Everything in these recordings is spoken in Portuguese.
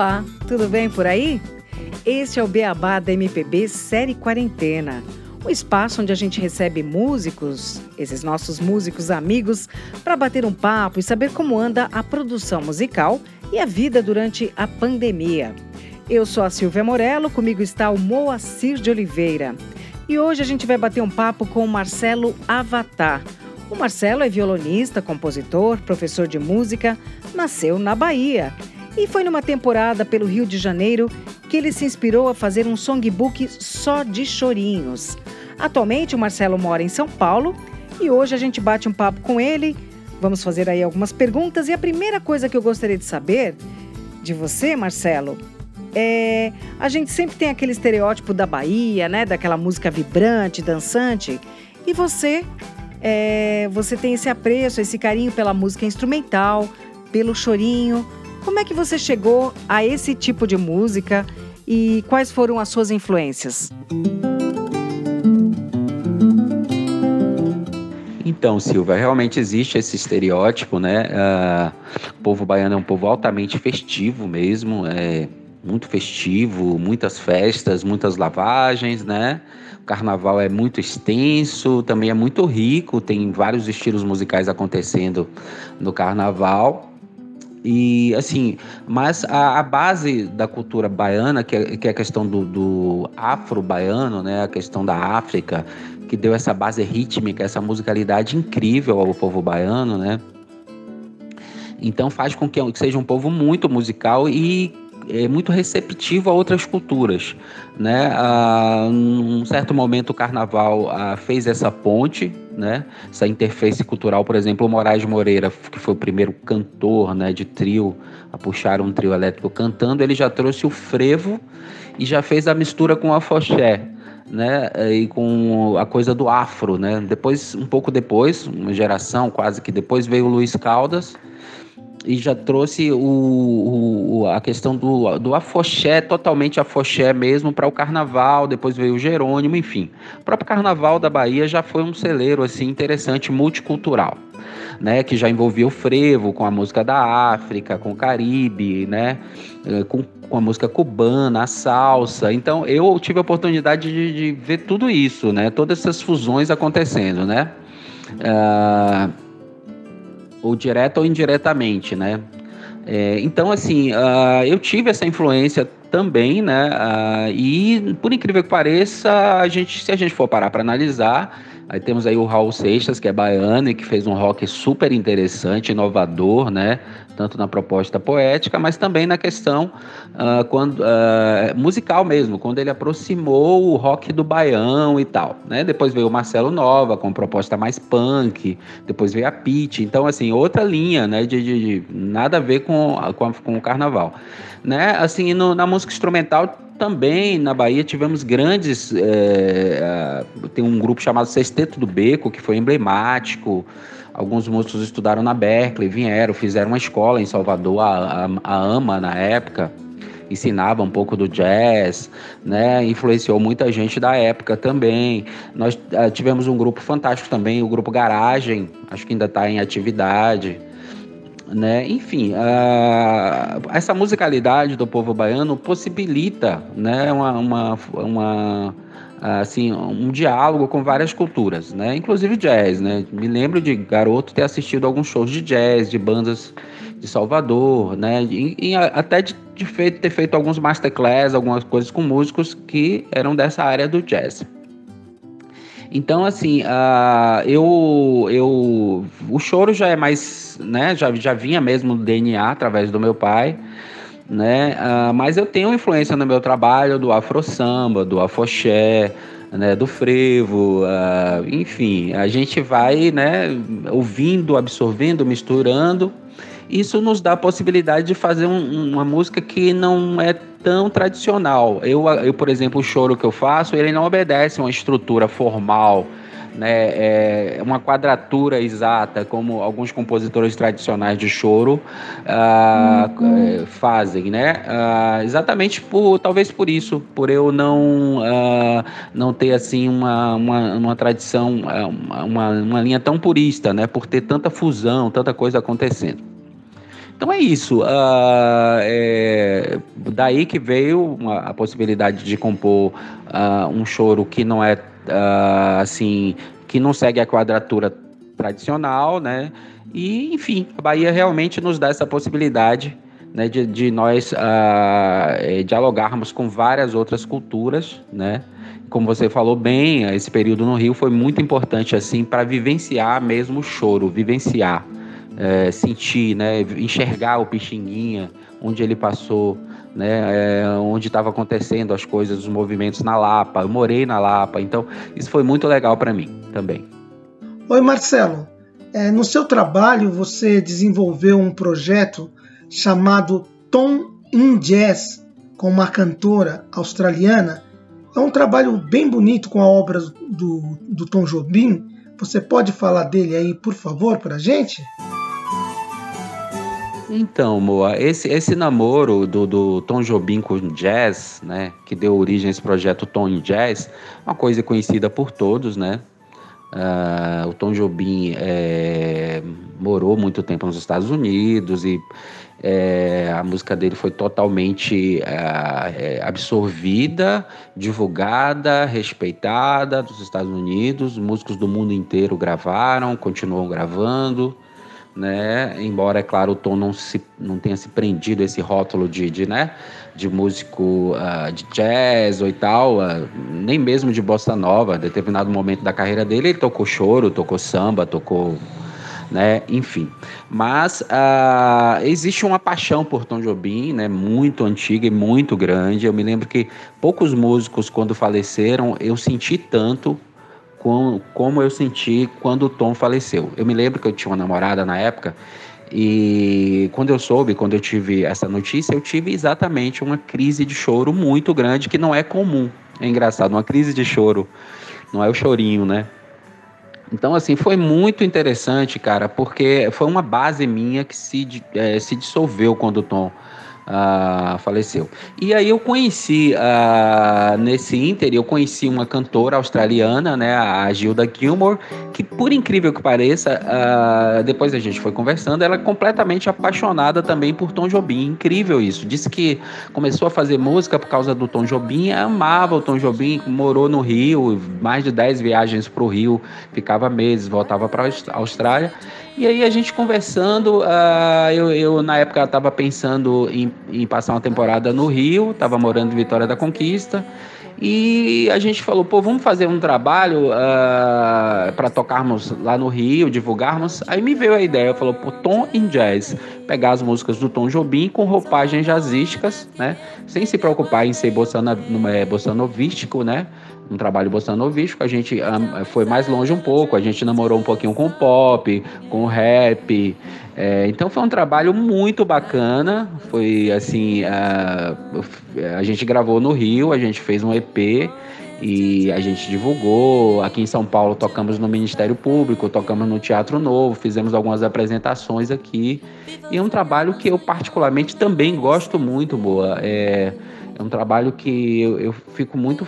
Olá, tudo bem por aí? Este é o Beabá da MPB Série Quarentena, um espaço onde a gente recebe músicos, esses nossos músicos amigos, para bater um papo e saber como anda a produção musical e a vida durante a pandemia. Eu sou a Silvia Morello, comigo está o Moacir de Oliveira. E hoje a gente vai bater um papo com o Marcelo Avatar. O Marcelo é violonista, compositor, professor de música, nasceu na Bahia e foi numa temporada pelo Rio de Janeiro que ele se inspirou a fazer um songbook só de chorinhos. Atualmente, o Marcelo mora em São Paulo e hoje a gente bate um papo com ele. Vamos fazer aí algumas perguntas e a primeira coisa que eu gostaria de saber de você, Marcelo, é a gente sempre tem aquele estereótipo da Bahia, né, daquela música vibrante, dançante, e você é, você tem esse apreço, esse carinho pela música instrumental, pelo chorinho. Como é que você chegou a esse tipo de música e quais foram as suas influências? Então, Silva, realmente existe esse estereótipo, né? Uh, o povo baiano é um povo altamente festivo mesmo, é muito festivo, muitas festas, muitas lavagens, né? O carnaval é muito extenso, também é muito rico, tem vários estilos musicais acontecendo no carnaval. E assim, mas a, a, base da cultura baiana, que é, que é a questão do, do afro-baiano, né, a questão da África, que deu essa base rítmica, essa musicalidade incrível ao povo baiano, né? Então faz com que seja um povo muito musical e é muito receptivo a outras culturas, né? Ah, num certo momento o Carnaval ah, fez essa ponte, né? Essa interface cultural, por exemplo, o Moraes Moreira, que foi o primeiro cantor, né, de trio a puxar um trio elétrico cantando, ele já trouxe o frevo e já fez a mistura com a foché né, e com a coisa do afro, né? Depois, um pouco depois, uma geração quase que depois veio o Luiz Caldas, e já trouxe o, o, a questão do, do afoxé, totalmente afoxé mesmo, para o carnaval, depois veio o Jerônimo, enfim. O próprio carnaval da Bahia já foi um celeiro assim interessante, multicultural. Né, que já envolvia o frevo com a música da África, com o Caribe, né, eh, com, com a música cubana, a salsa. Então eu tive a oportunidade de, de ver tudo isso, né, todas essas fusões acontecendo, né. Uh, ou direta ou indiretamente, né? É, então, assim, uh, eu tive essa influência também, né? Uh, e, por incrível que pareça, a gente, se a gente for parar para analisar, Aí temos aí o Raul Seixas, que é baiano e que fez um rock super interessante, inovador, né? Tanto na proposta poética, mas também na questão uh, quando, uh, musical mesmo, quando ele aproximou o rock do baião e tal, né? Depois veio o Marcelo Nova, com proposta mais punk, depois veio a Pete, então assim, outra linha, né? De, de, de nada a ver com, com, com o carnaval. Né? Assim, no, na música instrumental também na Bahia tivemos grandes. É, tem um grupo chamado Sexteto do Beco, que foi emblemático. Alguns músicos estudaram na Berkeley, vieram, fizeram uma escola em Salvador, a, a, a AMA na época, ensinava um pouco do jazz, né? Influenciou muita gente da época também. Nós uh, tivemos um grupo fantástico também, o grupo Garagem, acho que ainda está em atividade né? Enfim, uh, essa musicalidade do povo baiano possibilita, né, uma, uma, uma assim, um diálogo com várias culturas, né? Inclusive jazz, né? Me lembro de garoto ter assistido alguns shows de jazz de bandas de Salvador, né? E, e até de, de feito, ter feito alguns masterclass, algumas coisas com músicos que eram dessa área do jazz. Então, assim, uh, eu, eu, o choro já é mais, né, já, já vinha mesmo do DNA através do meu pai, né, uh, mas eu tenho influência no meu trabalho do afro samba, do afoxé, né, do frevo, uh, enfim, a gente vai, né, ouvindo, absorvendo, misturando, isso nos dá a possibilidade de fazer um, uma música que não é tão tradicional. Eu, eu, por exemplo, o choro que eu faço, ele não obedece uma estrutura formal, né, é uma quadratura exata, como alguns compositores tradicionais de choro uh, uhum. fazem, né? Uh, exatamente por, talvez por isso, por eu não, uh, não ter assim uma, uma, uma tradição, uma, uma linha tão purista, né? Por ter tanta fusão, tanta coisa acontecendo. Então é isso. Uh, é, daí que veio a possibilidade de compor uh, um choro que não é uh, assim, que não segue a quadratura tradicional, né? E enfim, a Bahia realmente nos dá essa possibilidade né, de, de nós uh, dialogarmos com várias outras culturas, né? Como você falou bem, esse período no Rio foi muito importante assim para vivenciar mesmo o choro, vivenciar, é, sentir, né, enxergar o Pixinguinha, onde ele passou, né, é, onde estava acontecendo as coisas, os movimentos na Lapa. Eu morei na Lapa, então isso foi muito legal para mim também. Oi, Marcelo. É, no seu trabalho você desenvolveu um projeto chamado Tom in Jazz com uma cantora australiana. É um trabalho bem bonito com a obra do, do Tom Jobim. Você pode falar dele aí, por favor, para a gente? Então, Moa, esse, esse namoro do, do Tom Jobim com jazz, né, que deu origem a esse projeto Tom Jazz, uma coisa conhecida por todos, né? Uh, o Tom Jobim é, morou muito tempo nos Estados Unidos e é, a música dele foi totalmente é, é, absorvida, divulgada, respeitada dos Estados Unidos. Músicos do mundo inteiro gravaram, continuam gravando. Né? Embora, é claro, o Tom não, se, não tenha se prendido esse rótulo de, de, né? de músico uh, de jazz ou e tal, uh, nem mesmo de bossa nova. Em determinado momento da carreira dele, ele tocou choro, tocou samba, tocou né? Enfim. Mas uh, existe uma paixão por Tom Jobim, né? Muito antiga e muito grande. Eu me lembro que poucos músicos, quando faleceram, eu senti tanto com, como eu senti quando o Tom faleceu. Eu me lembro que eu tinha uma namorada na época e quando eu soube, quando eu tive essa notícia, eu tive exatamente uma crise de choro muito grande que não é comum. É engraçado, uma crise de choro. Não é o chorinho, né? Então, assim, foi muito interessante, cara, porque foi uma base minha que se, é, se dissolveu quando o Tom uh, faleceu. E aí eu conheci, uh, nesse Inter, eu conheci uma cantora australiana, né, a Gilda Gilmore, que por incrível que pareça, uh, depois a gente foi conversando, ela é completamente apaixonada também por Tom Jobim, incrível isso. Disse que começou a fazer música por causa do Tom Jobim, amava o Tom Jobim, morou no Rio, mais de 10 viagens para o Rio, ficava meses, voltava para a Austrália. E aí a gente conversando, uh, eu, eu, na época estava pensando em, em, passar uma temporada no Rio, estava morando em Vitória da Conquista. E a gente falou, pô, vamos fazer um trabalho uh, ah, para tocarmos lá no Rio, divulgarmos. Aí me veio a ideia, falou, pô, Tom em Jazz. Pegar as músicas do Tom Jobim com roupagens jazzísticas, né? Sem se preocupar em ser é, bossanovístico, né? Um trabalho bossa novístico, a gente um, foi mais longe um pouco, a gente namorou um pouquinho com pop, com rap. É, então foi um trabalho muito bacana. Foi assim, a, a gente gravou no Rio, a gente fez um EP e a gente divulgou. Aqui em São Paulo tocamos no Ministério Público, tocamos no Teatro Novo, fizemos algumas apresentações aqui. E é um trabalho que eu particularmente também gosto muito, boa. É, é um trabalho que eu, eu fico muito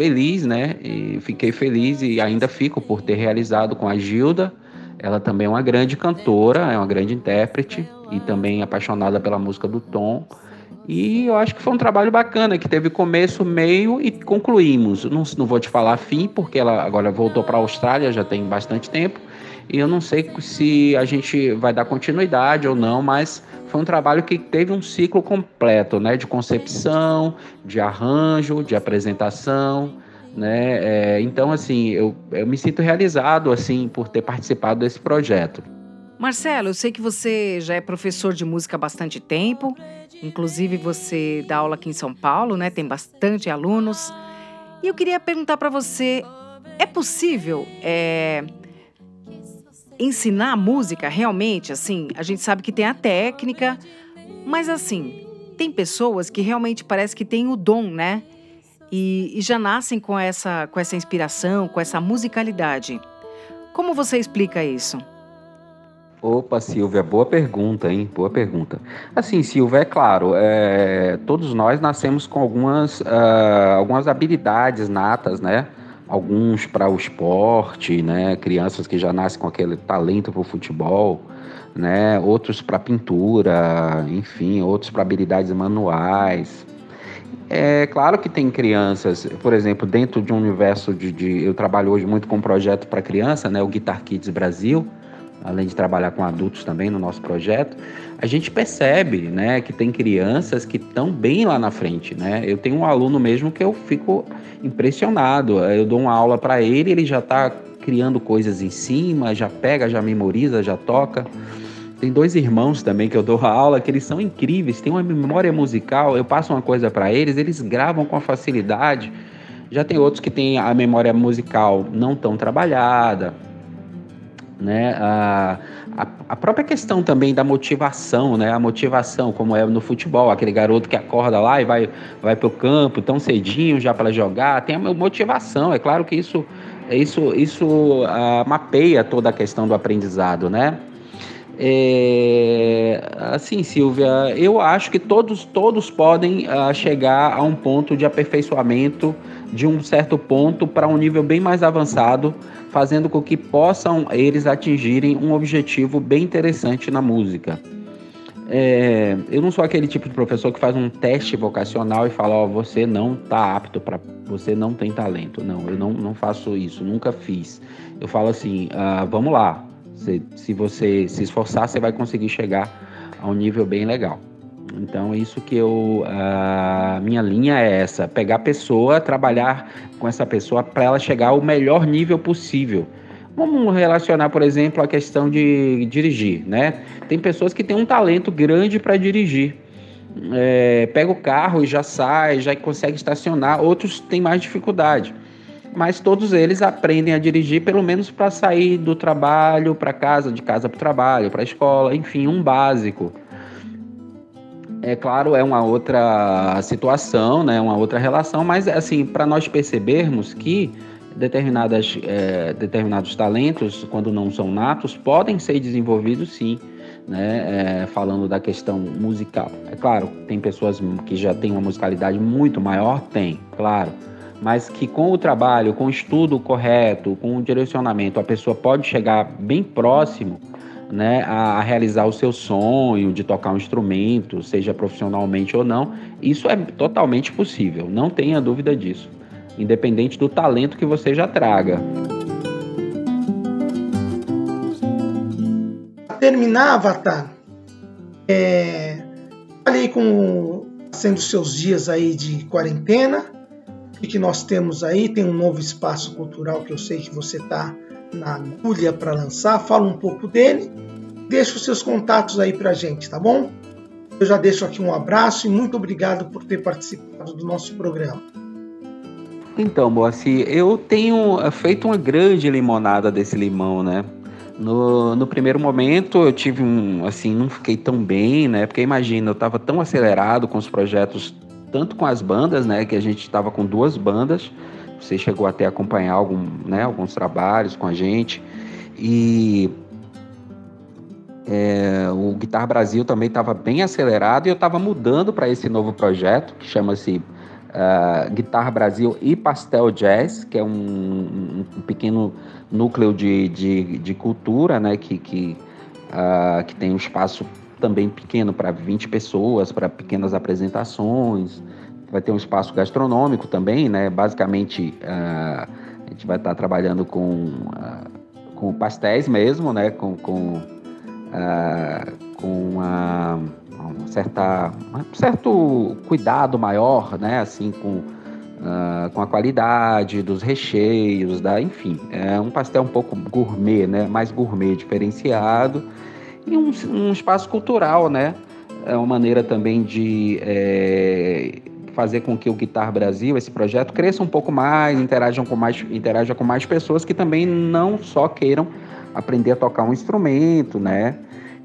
feliz, né? E fiquei feliz e ainda fico por ter realizado com a Gilda. Ela também é uma grande cantora, é uma grande intérprete e também apaixonada pela música do Tom. E eu acho que foi um trabalho bacana, que teve começo, meio e concluímos. Não, não vou te falar fim, porque ela agora voltou para a Austrália, já tem bastante tempo. E eu não sei se a gente vai dar continuidade ou não, mas foi um trabalho que teve um ciclo completo, né, de concepção, de arranjo, de apresentação, né? É, então, assim, eu, eu me sinto realizado, assim, por ter participado desse projeto. Marcelo, eu sei que você já é professor de música há bastante tempo, inclusive você dá aula aqui em São Paulo, né? Tem bastante alunos. E eu queria perguntar para você: é possível é, ensinar música realmente, assim, a gente sabe que tem a técnica, mas assim, tem pessoas que realmente parece que têm o dom, né? E, e já nascem com essa, com essa inspiração, com essa musicalidade. Como você explica isso? Opa, Silvia, boa pergunta, hein? Boa pergunta. Assim, Silvia, é claro, é, todos nós nascemos com algumas, uh, algumas habilidades natas, né? Alguns para o esporte, né? Crianças que já nascem com aquele talento para o futebol, né? Outros para pintura, enfim, outros para habilidades manuais. É claro que tem crianças, por exemplo, dentro de um universo de, de eu trabalho hoje muito com um projeto para criança, né, o Guitar Kids Brasil, além de trabalhar com adultos também no nosso projeto, a gente percebe, né, que tem crianças que estão bem lá na frente, né? Eu tenho um aluno mesmo que eu fico impressionado. Eu dou uma aula para ele, ele já está criando coisas em cima, já pega, já memoriza, já toca. Tem dois irmãos também que eu dou aula que eles são incríveis, têm uma memória musical. Eu passo uma coisa para eles, eles gravam com facilidade. Já tem outros que têm a memória musical não tão trabalhada, né? A, a, a, própria questão também da motivação, né? A motivação, como é no futebol, aquele garoto que acorda lá e vai, vai para o campo tão cedinho já para jogar, tem a motivação. É claro que isso, isso, isso uh, mapeia toda a questão do aprendizado, né? É, assim, Silvia, eu acho que todos, todos podem uh, chegar a um ponto de aperfeiçoamento de um certo ponto para um nível bem mais avançado, fazendo com que possam eles atingirem um objetivo bem interessante na música. É, eu não sou aquele tipo de professor que faz um teste vocacional e fala, ó, oh, você não está apto para, você não tem talento. Não, eu não, não faço isso, nunca fiz. Eu falo assim, ah, vamos lá, se, se você se esforçar, você vai conseguir chegar a um nível bem legal. Então, isso que eu. A minha linha é essa: pegar a pessoa, trabalhar com essa pessoa para ela chegar ao melhor nível possível. Vamos relacionar, por exemplo, a questão de dirigir, né? Tem pessoas que têm um talento grande para dirigir. É, pega o carro e já sai, já consegue estacionar. Outros têm mais dificuldade mas todos eles aprendem a dirigir pelo menos para sair do trabalho para casa, de casa para o trabalho, para a escola, enfim, um básico. É claro, é uma outra situação, né, uma outra relação, mas assim, para nós percebermos que determinadas, é, determinados talentos, quando não são natos, podem ser desenvolvidos sim, né, é, falando da questão musical. É claro, tem pessoas que já têm uma musicalidade muito maior, tem, claro, mas que com o trabalho, com o estudo correto, com o direcionamento, a pessoa pode chegar bem próximo né, a, realizar o seu sonho de tocar um instrumento, seja profissionalmente ou não, isso é totalmente possível, não tenha dúvida disso, independente do talento que você já traga. Terminar, Avatar, é, falei com sendo seus dias aí de quarentena, e que nós temos aí, tem um novo espaço cultural que eu sei que você está na agulha para lançar. Fala um pouco dele, deixa os seus contatos aí para a gente, tá bom? Eu já deixo aqui um abraço e muito obrigado por ter participado do nosso programa. Então, Boassi, eu tenho feito uma grande limonada desse limão, né? No, no primeiro momento eu tive um, assim, não fiquei tão bem, né? Porque imagina, eu estava tão acelerado com os projetos tanto com as bandas, né, que a gente estava com duas bandas, você chegou até a acompanhar algum, né, alguns trabalhos com a gente, e é, o Guitar Brasil também estava bem acelerado e eu estava mudando para esse novo projeto que chama-se uh, Guitar Brasil e Pastel Jazz, que é um, um pequeno núcleo de, de, de, cultura, né, que, que, uh, que tem um espaço também pequeno para 20 pessoas, para pequenas apresentações. Vai ter um espaço gastronômico também, né? Basicamente, uh, a gente vai estar tá trabalhando com, uh, com pastéis mesmo, né? Com, com, uh, com uma, uma, certa, um certo cuidado maior, né? Assim, com, com a qualidade dos recheios, da, enfim. É um pastel um pouco gourmet, né? Mais gourmet, diferenciado e um, um espaço cultural, né? É uma maneira também de é, fazer com que o Guitar Brasil, esse projeto, cresça um pouco mais, interajam com mais, interaja com mais pessoas que também não só queiram aprender a tocar um instrumento, né?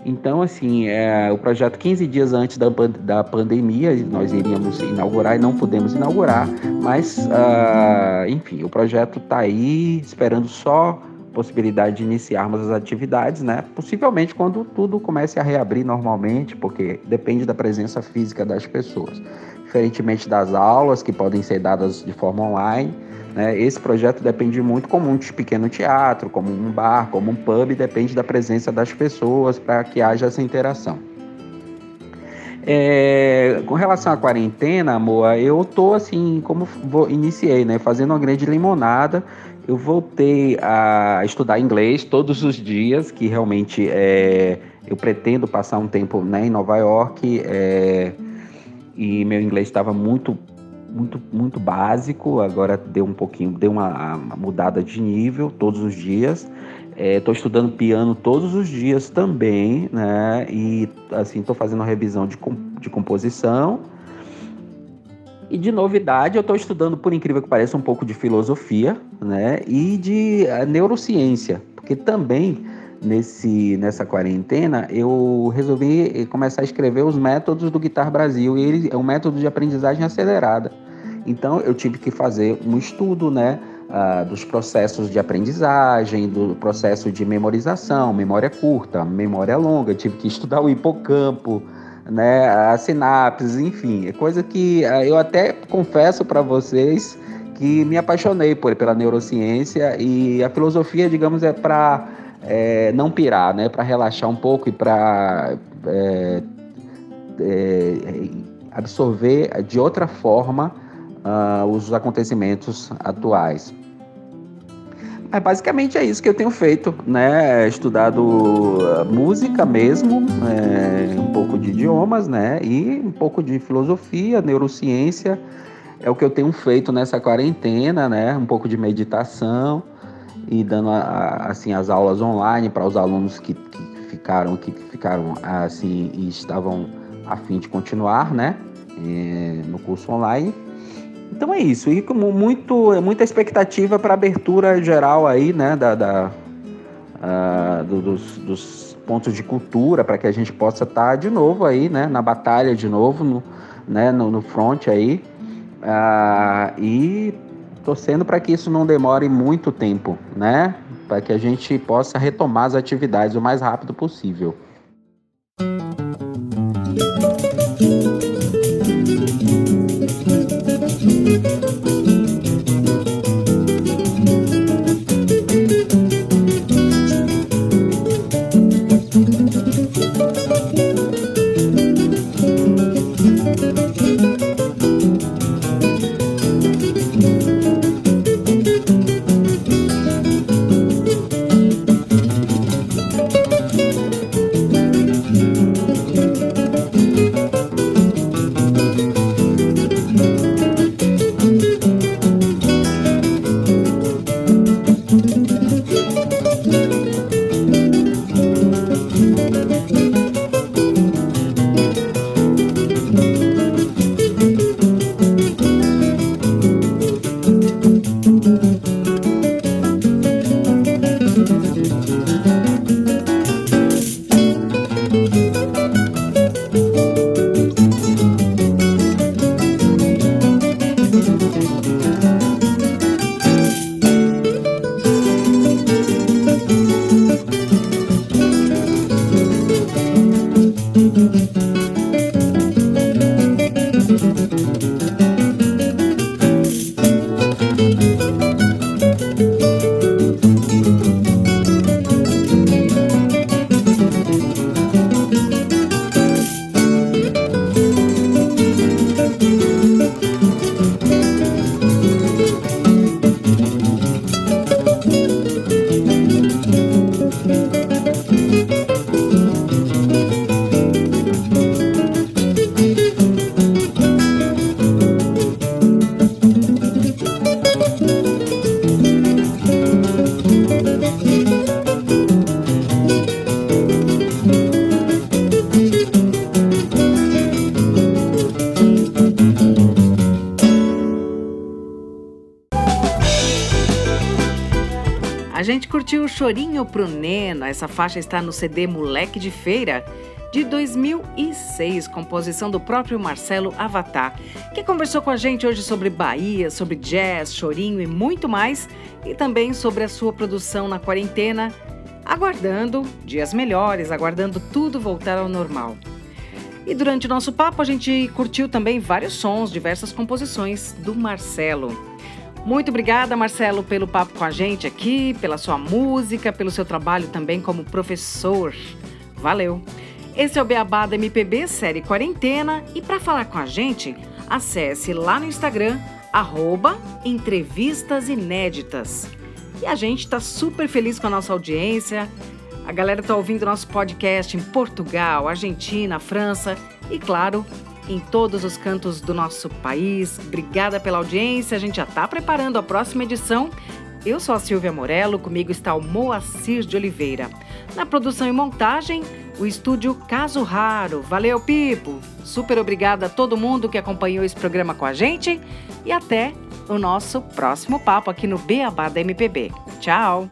Então, assim, é, o projeto 15 dias antes da, da pandemia, nós iríamos inaugurar e não pudemos inaugurar, mas, uh, enfim, o projeto está aí esperando só possibilidade de iniciarmos as atividades, né? Possivelmente quando tudo comece a reabrir normalmente, porque depende da presença física das pessoas. diferentemente das aulas que podem ser dadas de forma online, né, esse projeto depende muito, como um pequeno teatro, como um bar, como um pub, depende da presença das pessoas para que haja essa interação. É, com relação à quarentena, amor, eu tô assim, como vou, iniciei, né, fazendo uma grande limonada. Eu voltei a estudar inglês todos os dias, que realmente é, eu pretendo passar um tempo né, em Nova York é, e meu inglês estava muito, muito, muito básico. Agora deu um pouquinho, deu uma, uma mudada de nível todos os dias. Estou é, estudando piano todos os dias também, né? E assim estou fazendo uma revisão de, de composição. E de novidade, eu estou estudando, por incrível que pareça, um pouco de filosofia, né? E de uh, neurociência, porque também nesse nessa quarentena eu resolvi eh, começar a escrever os métodos do Guitar Brasil. E ele é um método de aprendizagem acelerada. Então eu tive que fazer um estudo, né? uh, dos processos de aprendizagem, do processo de memorização, memória curta, memória longa. Eu tive que estudar o hipocampo, né, as sinapses, enfim, é coisa que uh, eu até confesso para vocês que me apaixonei por, pela neurociência e a filosofia, digamos, é para é, não pirar, né, para relaxar um pouco e para é, é, absorver de outra forma uh, os acontecimentos atuais. Mas basicamente é isso que eu tenho feito, né? Estudado ah, música mesmo, é, um pouco de idiomas, né? E um pouco de filosofia, neurociência. É o que eu tenho feito nessa quarentena, né? Um pouco de meditação e dando assim as aulas online para os alunos que, que, ficaram que ficaram assim e estavam a fim de continuar, né? É, no curso online. Então é isso. E como muito, muita expectativa para abertura geral aí, né, da, da uh, do, dos, dos, pontos de cultura, para que a gente possa estar tá de novo aí, né, na batalha de novo, no, né, no, no front aí. Uh, e torcendo para que isso não demore muito tempo, né, para que a gente possa retomar as atividades o mais rápido possível. Chorinho essa faixa está no CD Moleque de Feira, de 2006, composição do próprio Marcelo Avatar, que conversou com a gente hoje sobre Bahia, sobre jazz, chorinho e muito mais, e também sobre a sua produção na quarentena, aguardando dias melhores, aguardando tudo voltar ao normal. E durante o nosso papo a gente curtiu também vários sons, diversas composições do Marcelo. Muito obrigada, Marcelo, pelo papo com a gente aqui, pela sua música, pelo seu trabalho também como professor. Valeu! Esse é o Beabá da MPB Série Quarentena e para falar com a gente, acesse lá no Instagram, arroba Entrevistas Inéditas. E a gente está super feliz com a nossa audiência. A galera está ouvindo nosso podcast em Portugal, Argentina, França e, claro, em todos os cantos do nosso país. Obrigada pela audiência. A gente já está preparando a próxima edição. Eu sou a Silvia Morello, comigo está o Moacir de Oliveira. Na produção e montagem, o estúdio Caso Raro. Valeu, Pipo! Super obrigada a todo mundo que acompanhou esse programa com a gente e até o nosso próximo papo aqui no Beabá da MPB. Tchau!